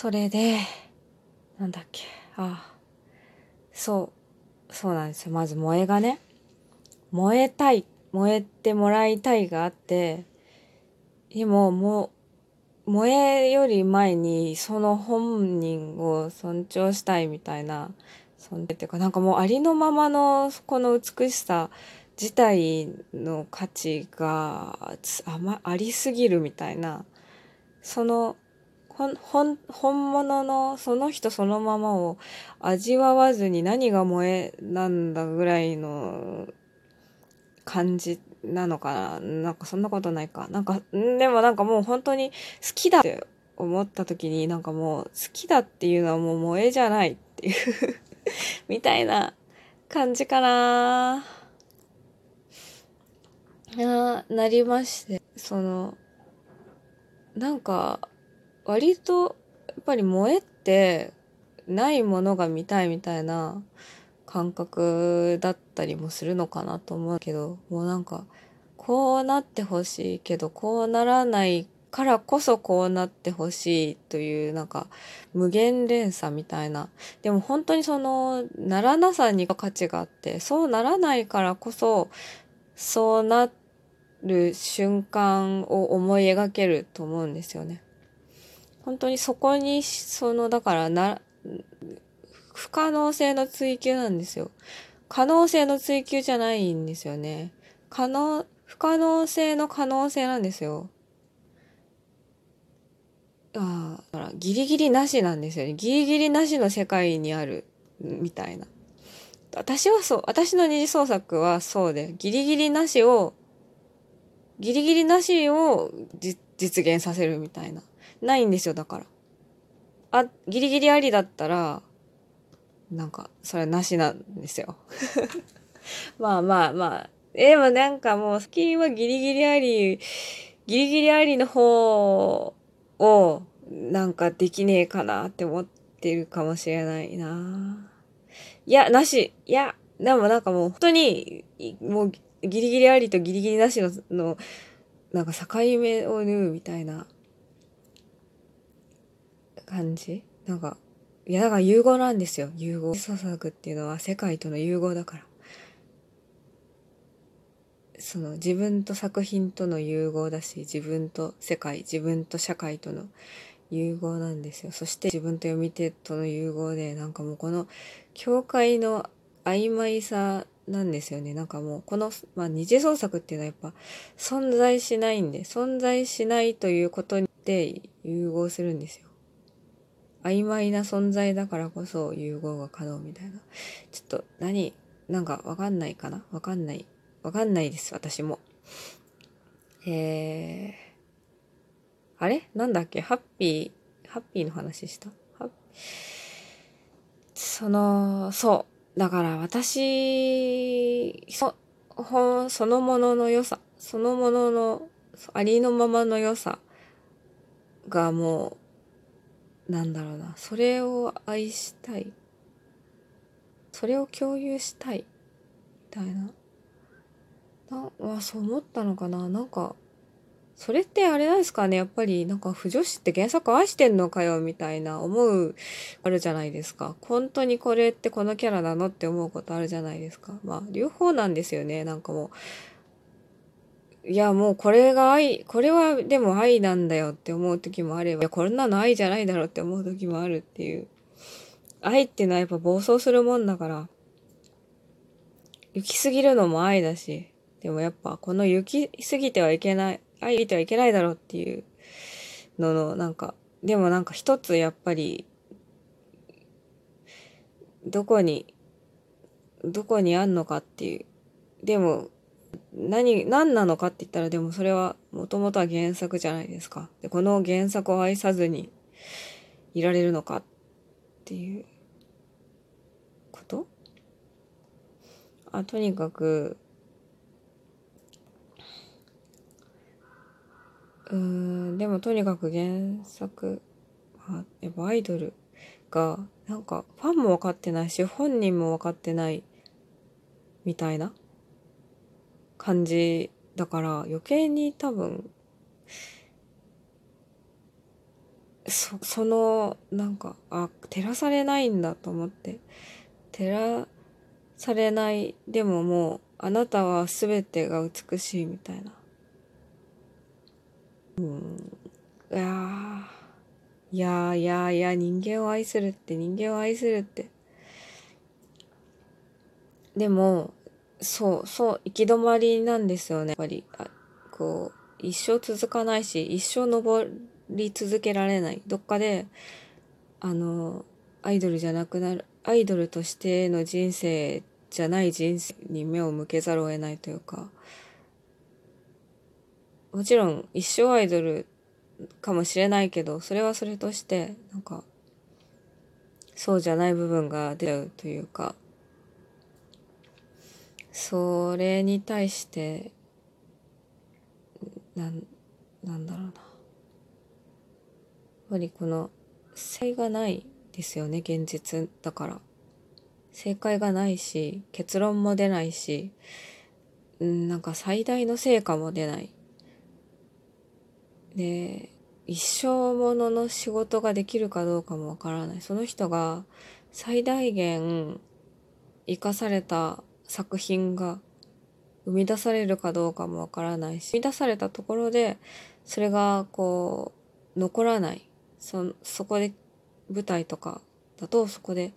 それで、なんだっけ、あそう、そうなんですよ。まず萌えがね、燃えたい、燃えてもらいたいがあって、でももう、萌えより前にその本人を尊重したいみたいな、そんっていうかなんかもうありのままのこの美しさ自体の価値があ,、まありすぎるみたいな、その本本物のその人そのままを味わわずに何が萌えなんだぐらいの感じなのかな。なんかそんなことないか。なんか、でもなんかもう本当に好きだって思った時になんかもう好きだっていうのはもう萌えじゃないっていう みたいな感じかな。な、なりまして、その、なんか、割と、やっぱり萌えって、ないものが見たいみたいな感覚だったりもするのかなと思うけど、もうなんか、こうなってほしいけど、こうならないからこそこうなってほしいというなんか無限連鎖みたいな。でも本当にそのならなさに価値があって、そうならないからこそそうなる瞬間を思い描けると思うんですよね。本当にそこに、その、だからな、不可能性の追求なんですよ。可能性の追求じゃないんですよね。可能、不可能性の可能性なんですよ。ああ、だからギリギリなしなんですよね。ギリギリなしの世界にある、みたいな。私はそう、私の二次創作はそうで、ギリギリなしを、ギリギリなしを実現させるみたいな。ないんですよ、だから。あ、ギリギリありだったら、なんか、それなしなんですよ。まあまあまあ。でもなんかもう、スキンはギリギリあり、ギリギリありの方を、なんかできねえかなって思ってるかもしれないな。いや、なし。いや、でもなんかもう本当に、もうギリギリありとギリギリなしの、のなんか境目を縫うみたいな感じ？なんか、いや、だから融合なんですよ。融合。創作っていうのは世界との融合だから。その自分と作品との融合だし、自分と世界、自分と社会との融合なんですよ。そして自分と読み手との融合で、なんかもうこの境界の曖昧さなんですよね。なんかもうこの、まあ二次創作っていうのはやっぱ存在しないんで、存在しないということで融合するんですよ。曖昧な存在だからこそ融合が可能みたいな。ちょっと何、なんかわかんないかな？わかんない。わかんないです、私も。えー、あれ？なんだっけ？ハッピー、ハッピーの話した？その、そう。だから私、そ、ほそのものの良さ、そのものの、ありのままの良さがもう、なんだろうな、それを愛したい。それを共有したい。みたいな。なあそう思ったのかななんかそれってあれなんですかねやっぱりなんか不女子って原作愛してんのかよみたいな思うあるじゃないですか本当にこれってこのキャラなのって思うことあるじゃないですかまあ両方なんですよねなんかもういやもうこれが愛これはでも愛なんだよって思う時もあればいやこんなの愛じゃないだろうって思う時もあるっていう。愛っていうのはやっぱ暴走するもんだから。行き過ぎるのも愛だしでもやっぱこの行き過ぎてはいけない、愛てはいけないだろうっていう。ののなんか、でもなんか一つやっぱり、どこに、どこにあんのかっていう。でも、何、何なのかって言ったらでもそれはもともとは原作じゃないですか。で、この原作を愛さずにいられるのかっていうこと？あ、とにかく、うん、でもとにかく原作は、やっぱアイドルが、なんかファンも分かってないし、本人も分かってないみたいな感じだから余計に多分、そ、その、なんか、あ、照らされないんだと思って。照らされない。でももう、あなたは全てが美しいみたいな。うん。いやいやいやいや、人間を愛するって人間を愛するって。でも、そう、そう、行き止まりなんですよね、やっぱり。あこう、一生続かないし、一生登り続けられない。どっかで、あの、アイドルじゃなくなる、アイドルとしての人生じゃない人生に目を向けざるを得ないというか、もちろん一生アイドルかもしれないけど、それはそれとして、なんか、そうじゃない部分が出ちゃうというか、それに対して、なん、なんだろうな。やっぱりこの、正がないですよね、現実だから。正解がないし、結論も出ないし、うん、なんか最大の成果も出ない。で、一生ものの仕事ができるかどうかもわからない。その人が最大限生かされた作品が生み出されるかどうかもわからないし、生み出されたところで、それがこう、残らない。そ、そこで舞台とかだとそこで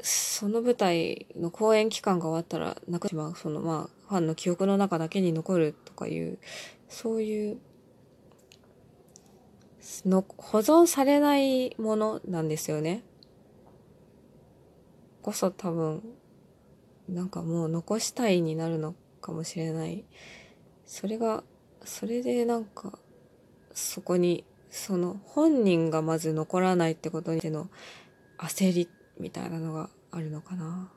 その舞台の公演期間が終わったらなくしまう、そのまあ、ファンの記憶の中だけに残るとかいう、そういうの保存されないものなんですよね。こそ多分、なんかもう残したいになるのかもしれない。それが、それでなんか、そこに、その本人がまず残らないってことにての焦りみたいなのがあるのかな。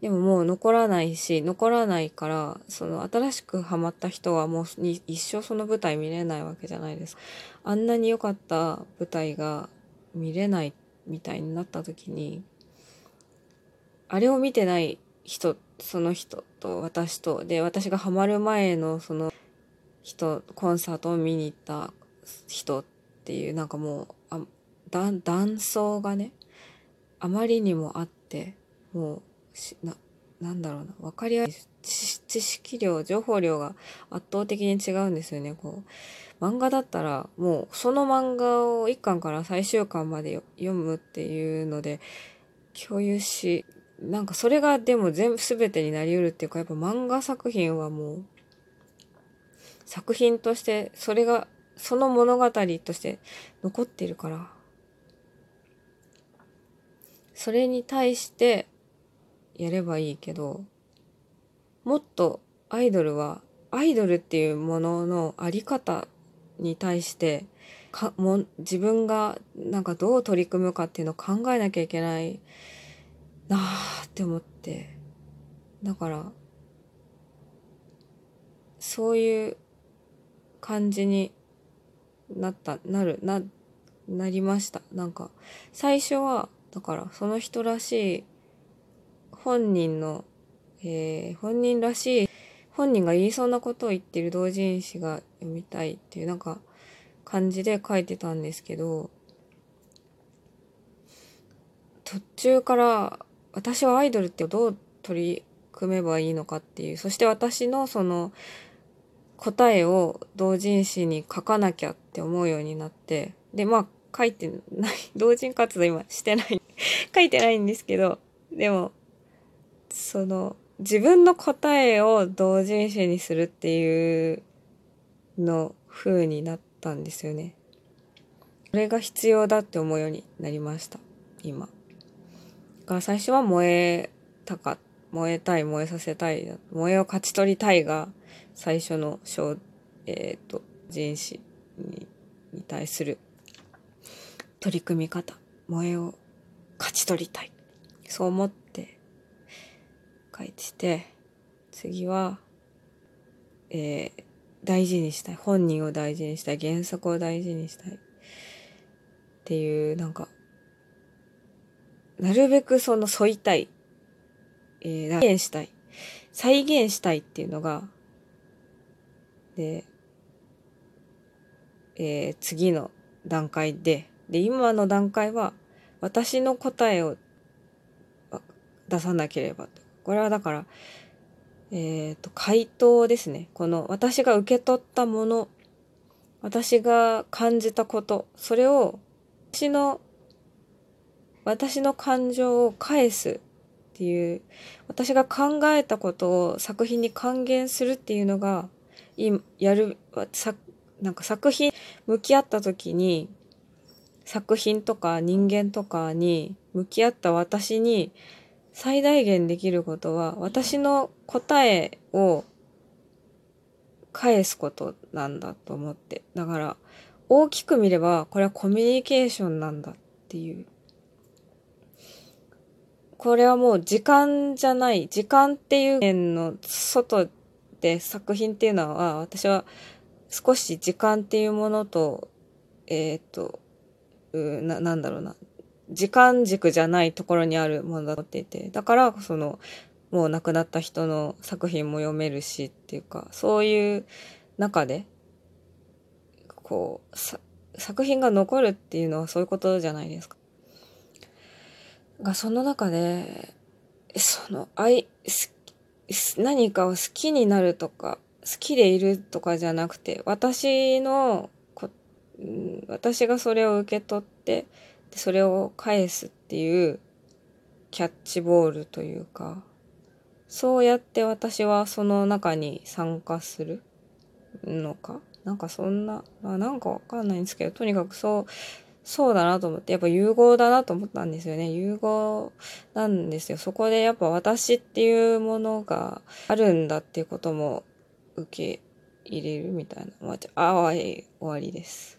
でももう残らないし、残らないから、その新しくハマった人はもう一生その舞台見れないわけじゃないです。あんなに良かった舞台が見れないみたいになった時に、あれを見てない人、その人と私と、で、私がハマる前のその人、コンサートを見に行った人っていう、なんかもう、あ断層がね、あまりにもあって、もう、しななんだろうな分かりやすい知識量情報量が圧倒的に違うんですよね。こう漫画だったらもうその漫画を1巻から最終巻まで読むっていうので共有しなんかそれがでも全部全てになり得るっていうかやっぱ漫画作品はもう作品としてそれがその物語として残ってるから。それに対してやればいいけど、もっとアイドルは、アイドルっていうもののあり方に対して、かも自分がなんかどう取り組むかっていうのを考えなきゃいけないなあって思って。だから、そういう感じになった、なる、な、なりました。なんか、最初は、だからその人らしい本人の、えー、本人らしい、本人が言いそうなことを言ってる同人誌が読みたいっていうなんか感じで書いてたんですけど、途中から私はアイドルってどう取り組めばいいのかっていう、そして私のその答えを同人誌に書かなきゃって思うようになって、で、まあ書いてない、同人活動今してない 書いてないんですけど、でもその、自分の答えを同人誌にするっていうの風になったんですよね。それが必要だって思うようになりました。今。が最初は燃えたか、燃えたい、燃えさせたい、燃えを勝ち取りたいが最初の小、えっ、ー、と、人誌にに対する取り組み方。燃えを勝ち取りたい。そう思って書いてて、次は、えー、大事にしたい。本人を大事にしたい。原作を大事にしたい。っていう、なんか、なるべくその沿いたい。えー、再現したい。再現したいっていうのが、で、えー、次の段階で、で、今の段階は私の答えを出さなければ。これはだから、えっ、ー、と、回答ですね。この私が受け取ったもの、私が感じたこと、それを私の、私の感情を返すっていう、私が考えたことを作品に還元するっていうのが、今やる、さ、なんか作品向き合った時に、作品とか人間とかに向き合った私に最大限できることは私の答えを返すことなんだと思って。だから大きく見ればこれはコミュニケーションなんだっていう。これはもう時間じゃない。時間っていう面の外で作品っていうのは私は少し時間っていうものと、えっ、ー、と、な、なんだろうな。時間軸じゃないところにあるものだと思っていて、だからその、もう亡くなった人の作品も読めるしっていうか、そういう中で、こう、作品が残るっていうのはそういうことじゃないですか。が、その中で、その、愛、何かを好きになるとか、好きでいるとかじゃなくて、私のこ私がそれを受け取ってそれを返すっていうキャッチボールというかそうやって私はその中に参加するのか？なんかそんなあなんかわかんないんですけどとにかくそうそうだなと思ってやっぱ融合だなと思ったんですよね融合なんですよそこでやっぱ私っていうものがあるんだっていうことも受け入れるみたいな。まあ、あ、はい、終わりです。